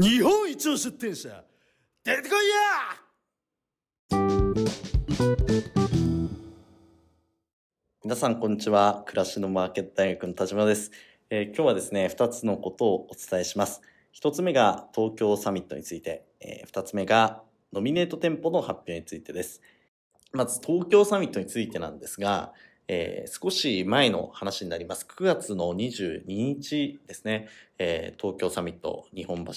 日本一の出店者出てこいや！皆さんこんにちは。暮らしのマーケット大学の田島です、えー今日はですね2つのことをお伝えします。1つ目が東京サミットについて、え2つ目がノミネート店舗の発表についてです。まず東京サミットについてなんですが、えー少し前の話になります。9月の22日ですね、えー東京サミット日本橋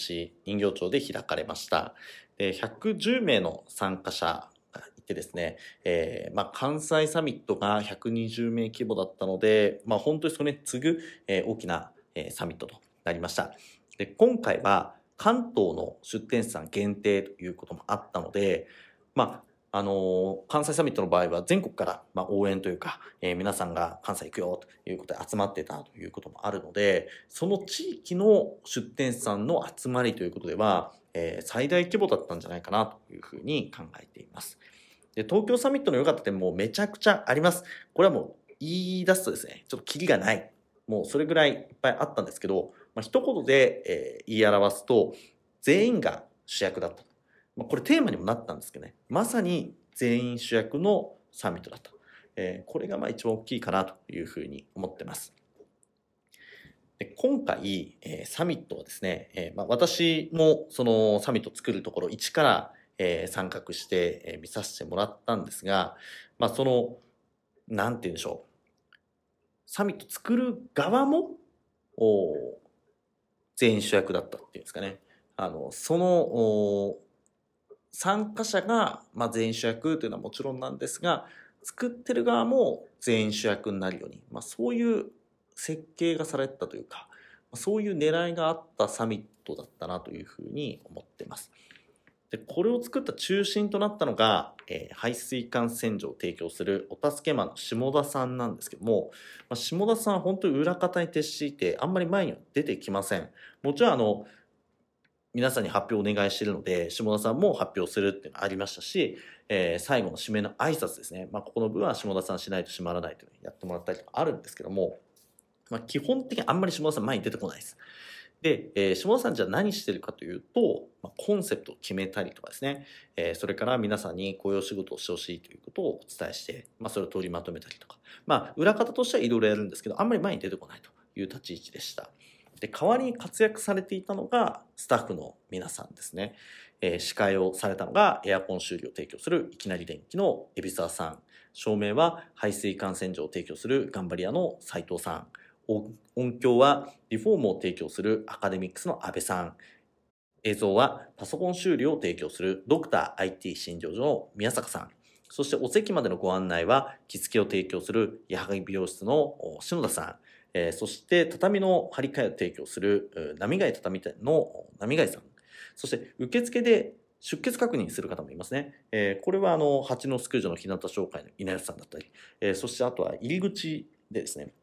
人形町で開かれました。で110名の参加者がいてですね、えーまあ、関西サミットが120名規模だったので、まあ、本当にそれに次ぐ、えー大きな、えーサミットとなりました。で今回は関東の出店者さん限定ということもあったので、まああの関西サミットの場合は全国から、ま、応援というか、え皆さんが関西行くよということで集まってたということもあるのでその地域の出店者さんの集まりということでは、え最大規模だったんじゃないかなというふうに考えています。で東京サミットの良かった点もめちゃくちゃあります。これはもう言い出すとですね、ちょっとキリがない。もうそれぐらいいっぱいあったんですけど、まあ、一言で、えー言い表すと、全員が主役だった。まあ、これテーマにもなったんですけどね、まさに全員主役のサミットだった。えーこれがまあ一番大きいかなというふうに思ってます。で今回、えーサミットはですね、えーまあ、私もそのサミット作るところ一から、えー参画して、えー見させてもらったんですが、まあ、その、なんて言うんでしょう。サミット作る側も、お全員主役だったっていうんですかね。あの、その、参加者が、まあ、全員主役というのはもちろんなんですが、作ってる側も全員主役になるように、まあ、そういう設計がされてたというか、そういう狙いがあったサミットだったなというふうに思ってます。で、これを作った中心となったのが、えー排水管洗浄を提供するお助けマンの下田さんなんですけども、まあ、下田さんは本当に裏方に徹していて、あんまり前には出てきません。もちろんあの、皆さんに発表をお願いしているので、下田さんも発表するっていうのがありましたし、えー最後の締めの挨拶ですね。まあ、ここの部分は下田さんしないと閉まらないというのをやってもらったりとかあるんですけども、まあ、基本的にあんまり下田さん前に出てこないです。で、えー下田さんじゃあ何してるかというと、まあ、コンセプトを決めたりとかですね、えーそれから皆さんにこういうお仕事をしてほしいということをお伝えして、まあ、それを取りまとめたりとか、まあ、裏方としてはいろいろやるんですけど、あんまり前に出てこないという立ち位置でした。で、代わりに活躍されていたのがスタッフの皆さんですね。えー司会をされたのがエアコン修理を提供するいきなり電気の海老沢さん。照明は排水管洗浄を提供する頑張り屋の斉藤さん。音響はリフォームを提供するアカデミックスの安倍さん。映像はパソコン修理を提供するドクター IT 診療所の宮坂さん。そしてお席までのご案内は着付けを提供する矢作美容室の篠田さん。えーそして畳の張り替えを提供する波貝畳店の波貝さん。そして受付で出欠確認する方もいますね。えーこれはあの蜂のスクージョの日向商会の稲吉さんだったり、えーそしてあとは入り口でですね、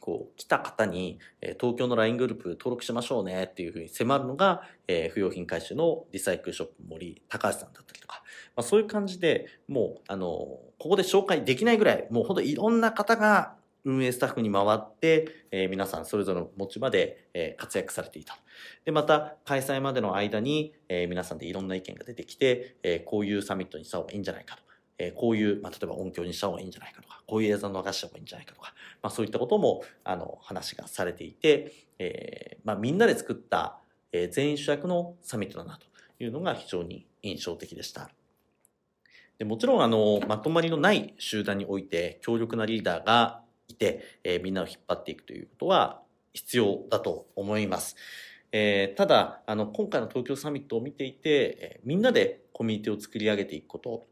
こう来た方に、え東京の LINE グループ登録しましょうねっていうふうに迫るのが、えー不用品回収のリサイクルショップ森高橋さんだったりとか、まあ、そういう感じでもうあのここで紹介できないぐらいもうほんといろんな方が運営スタッフに回って、えー皆さんそれぞれの持ち場で、えー活躍されていた。で、また開催までの間に、えー皆さんでいろんな意見が出てきて、えこういうサミットにした方がいいんじゃないかと。えこういう、まあ、例えば音響にした方がいいんじゃないかとか、こういう映像の流した方がいいんじゃないかとか、まあ、そういったことも、あの、話がされていて、えまあ、みんなで作った、え全員主役のサミットだなというのが非常に印象的でした。でもちろん、あの、まとまりのない集団において、強力なリーダーがいて、えーみんなを引っ張っていくということは必要だと思います。えーただ、あの、今回の東京サミットを見ていて、えーみんなでコミュニティを作り上げていくこと、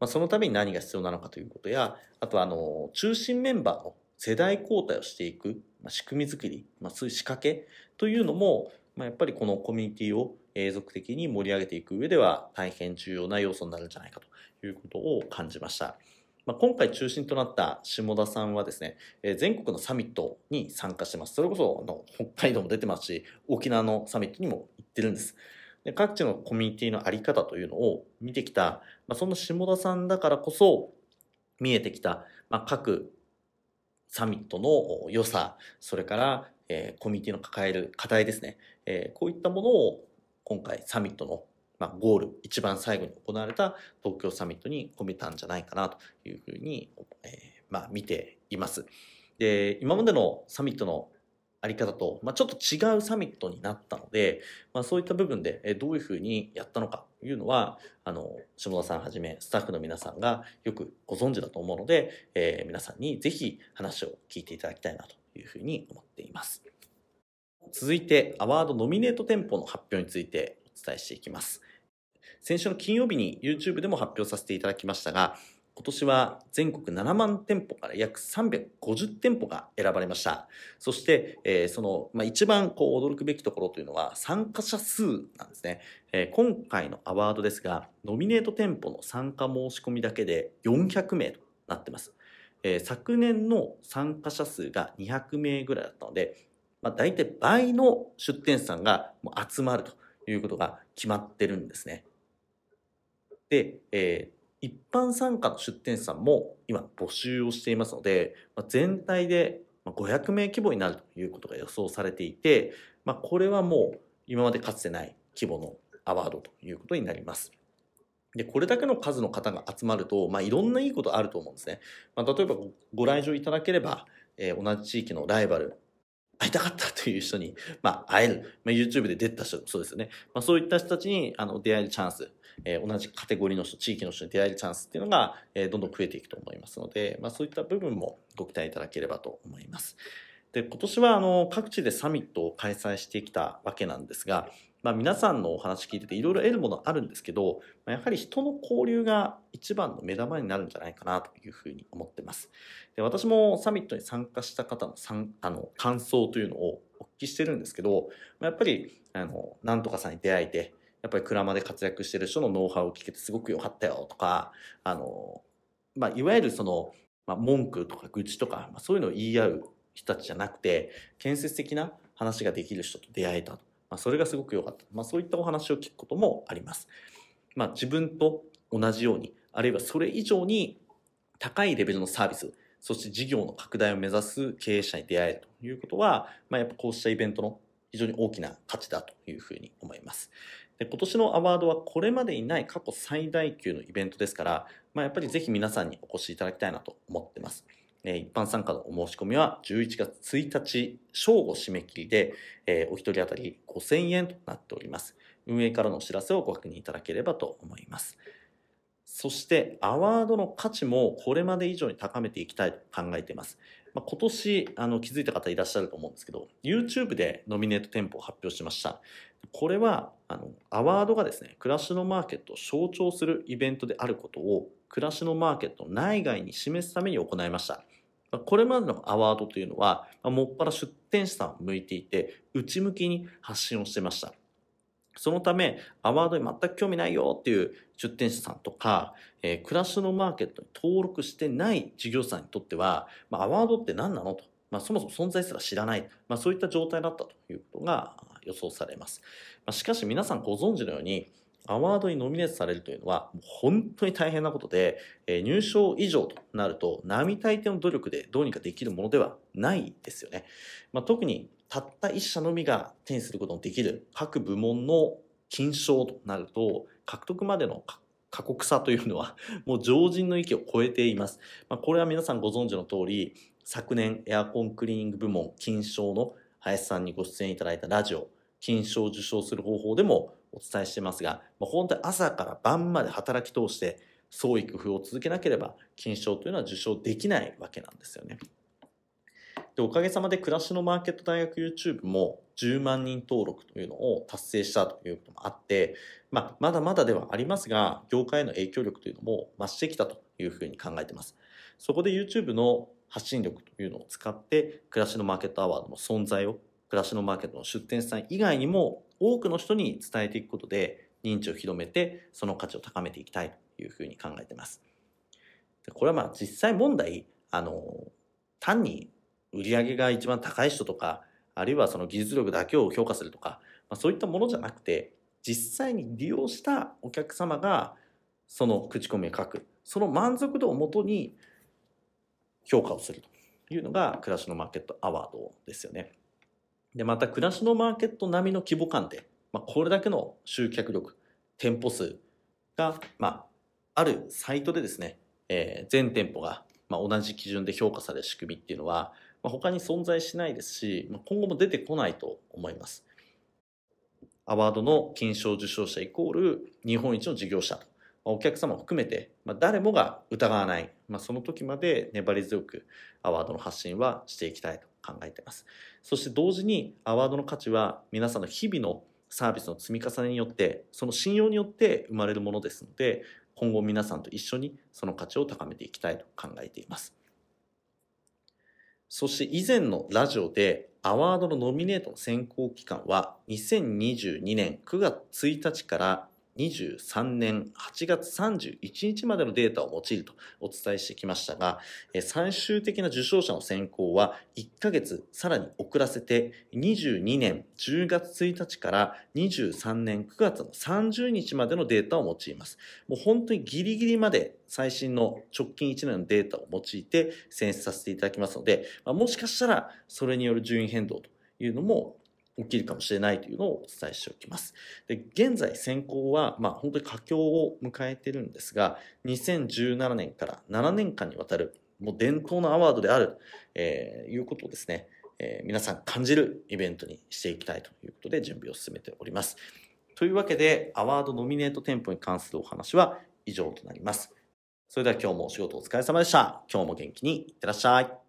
まあ、そのために何が必要なのかということや、あとは、あの、中心メンバーの世代交代をしていく、まあ、仕組み作り、まあ、そういう仕掛けというのも、まあ、やっぱりこのコミュニティを永続的に盛り上げていく上では大変重要な要素になるんじゃないかということを感じました。まあ、今回中心となった下田さんはですね、えー全国のサミットに参加してます。それこそあの北海道も出てますし、沖縄のサミットにも行ってるんです。で各地のコミュニティのあり方というのを見てきた、まあ、そんな下田さんだからこそ見えてきた、まあ、各サミットの良さ、それから、えーコミュニティの抱える課題ですね、えーこういったものを今回サミットの、まあ、ゴール、一番最後に行われた東京サミットに込めたんじゃないかなというふうに、えー、まあ、見ています。で、今までのサミットのあり方と、まあ、ちょっと違うサミットになったので、まあ、そういった部分で、えどういうふうにやったのかというのは、あの、下田さんはじめスタッフの皆さんがよくご存知だと思うので、えー、皆さんにぜひ話を聞いていただきたいなというふうに思っています。続いて、アワードノミネート店舗の発表について伝えしていきます。先週の金曜日に YouTube でも発表させていただきましたが、今年は全国7万店舗から約350店舗が選ばれました。そして、えー、その、まあ、一番こう驚くべきところというのは参加者数なんですね、えー、今回のアワードですが、ノミネート店舗の参加申し込みだけで400名となってます。えー、昨年の参加者数が200名ぐらいだったので、まあ、大体倍の出店さんが集まるということが決まってるんですね。で、えー、一般参加の出店者さんも今募集をしていますので、まあ、全体で500名規模になるということが予想されていて、まあ、これはもう今までかつてない規模のアワードということになります。で、これだけの数の方が集まると、まあ、いろんないいことあると思うんですね。まあ、例えばご来場いただければ、えー、同じ地域のライバル、会いたかったという人に、まあ、会える。まあ、YouTube で出た人、そうですよね。まあ、そういった人たちに、あの、出会えるチャンス、えー、同じカテゴリーの人、地域の人に出会えるチャンスっていうのが、えー、どんどん増えていくと思いますので、まあ、そういった部分もご期待いただければと思います。で、今年は、あの、各地でサミットを開催してきたわけなんですが、まあ、皆さんのお話聞いてていろいろ得るものあるんですけど、ま、やはり人の交流が一番の目玉になるんじゃないかなというふうに思ってます。で私もサミットに参加した方のあの感想というのをお聞きしてるんですけど、ま、やっぱりあのなんとかさんに出会えてやっぱり鞍馬で活躍してる人のノウハウを聞けてすごく良かったよとか、あの、まあ、いわゆるその、まあ、文句とか愚痴とか、まあ、そういうのを言い合う人たちじゃなくて、建設的な話ができる人と出会えた。まあ、それがすごく良かった。まあ、そういったお話を聞くこともあります。まあ、自分と同じように、あるいはそれ以上に高いレベルのサービス、そして事業の拡大を目指す経営者に出会えるということは、まあ、やっぱこうしたイベントの非常に大きな価値だというふうに思います。で今年のアワードはこれまでにない過去最大級のイベントですから、まあ、やっぱりぜひ皆さんにお越しいただきたいなと思ってます。え一般参加のお申し込みは11月1日正午締め切りで、えお一人当たり5000円となっております。運営からのお知らせをご確認いただければと思います。そしてアワードの価値もこれまで以上に高めていきたいと考えています。まあ、今年あの気づいた方いらっしゃると思うんですけど、YouTube でノミネート店舗を発表しました。これはあのアワードがですね、暮らしのマーケットを象徴するイベントであることを暮らしのマーケット内外に示すために行いました。これまでのアワードというのは、もっぱら出店者さんを向いていて、内向きに発信をしてました。そのため、アワードに全く興味ないよっていう出店者さんとか、えー、暮らしのマーケットに登録してない事業者さんにとっては、まあ、アワードって何なのと、まあ、そもそも存在すら知らない、まあ、そういった状態だったということが予想されます。まあ、しかし皆さんご存知のように、アワードにノミネートされるというのは、本当に大変なことで、えー、入賞以上となると、並大抵の努力でどうにかできるものではないですよね。まあ、特にたった一社のみが手にすることのできる各部門の金賞となると、獲得までの過酷さというのは、もう常人の域を超えています。まあ、これは皆さんご存知の通り、昨年エアコンクリーニング部門金賞の林さんにご出演いただいたラジオ、金賞を受賞する方法でもお伝えしてますが、まあ、本当に朝から晩まで働き通して、創意工夫を続けなければ、金賞というのは受賞できないわけなんですよね。で、おかげさまで暮らしのマーケット大学 YouTube も10万人登録というのを達成したということもあって、まあ、まだまだではありますが、業界への影響力というのも増してきたというふうに考えてます。そこで YouTube の発信力というのを使って、暮らしのマーケットアワードの存在を、暮らしのマーケットの出店さん以外にも多くの人に伝えていくことで、認知を広めて、その価値を高めていきたいというふうに考えています。でこれはまあ実際問題、あの、単に売り上げが一番高い人とか、あるいはその技術力だけを評価するとか、まあ、そういったものじゃなくて、実際に利用したお客様がその口コミを書く。その満足度をもとに評価をするというのが暮らしのマーケットアワードですよね。で、また暮らしのマーケット並みの規模感でまあ、これだけの集客力、店舗数が、まあ、あるサイトでですね、えー、全店舗が、まあ、同じ基準で評価される仕組みっていうのは、まあ、他に存在しないですし、まあ、今後も出てこないと思います。アワードの金賞受賞者イコール日本一の事業者、お客様を含めて、まあ、誰もが疑わない、まあ、その時まで粘り強くアワードの発信はしていきたいと考えています。そして同時にアワードの価値は皆さんの日々のサービスの積み重ねによってその信用によって生まれるものですので今後皆さんと一緒にその価値を高めていきたいと考えていますそして以前のラジオでアワードのノミネートの選考期間は2022年9月1日から23年8月31日までのデータを用いるとお伝えしてきましたが、最終的な受賞者の選考は1ヶ月さらに遅らせて22年10月1日から23年9月の30日までのデータを用います。もう本当にギリギリまで最新の直近1年のデータを用いて選出させていただきますので、もしかしたらそれによる順位変動というのも起きるかもしれないというのをお伝えしておきます。で現在選考は、まあ、本当に佳境を迎えてるんですが2017年から7年間にわたるもう伝統のアワードである、えー、いうことをですね、えー、皆さん感じるイベントにしていきたいということで準備を進めております。というわけでアワードノミネート店舗に関するお話は以上となります。それでは今日もお仕事お疲れ様でした。今日も元気にいってらっしゃい。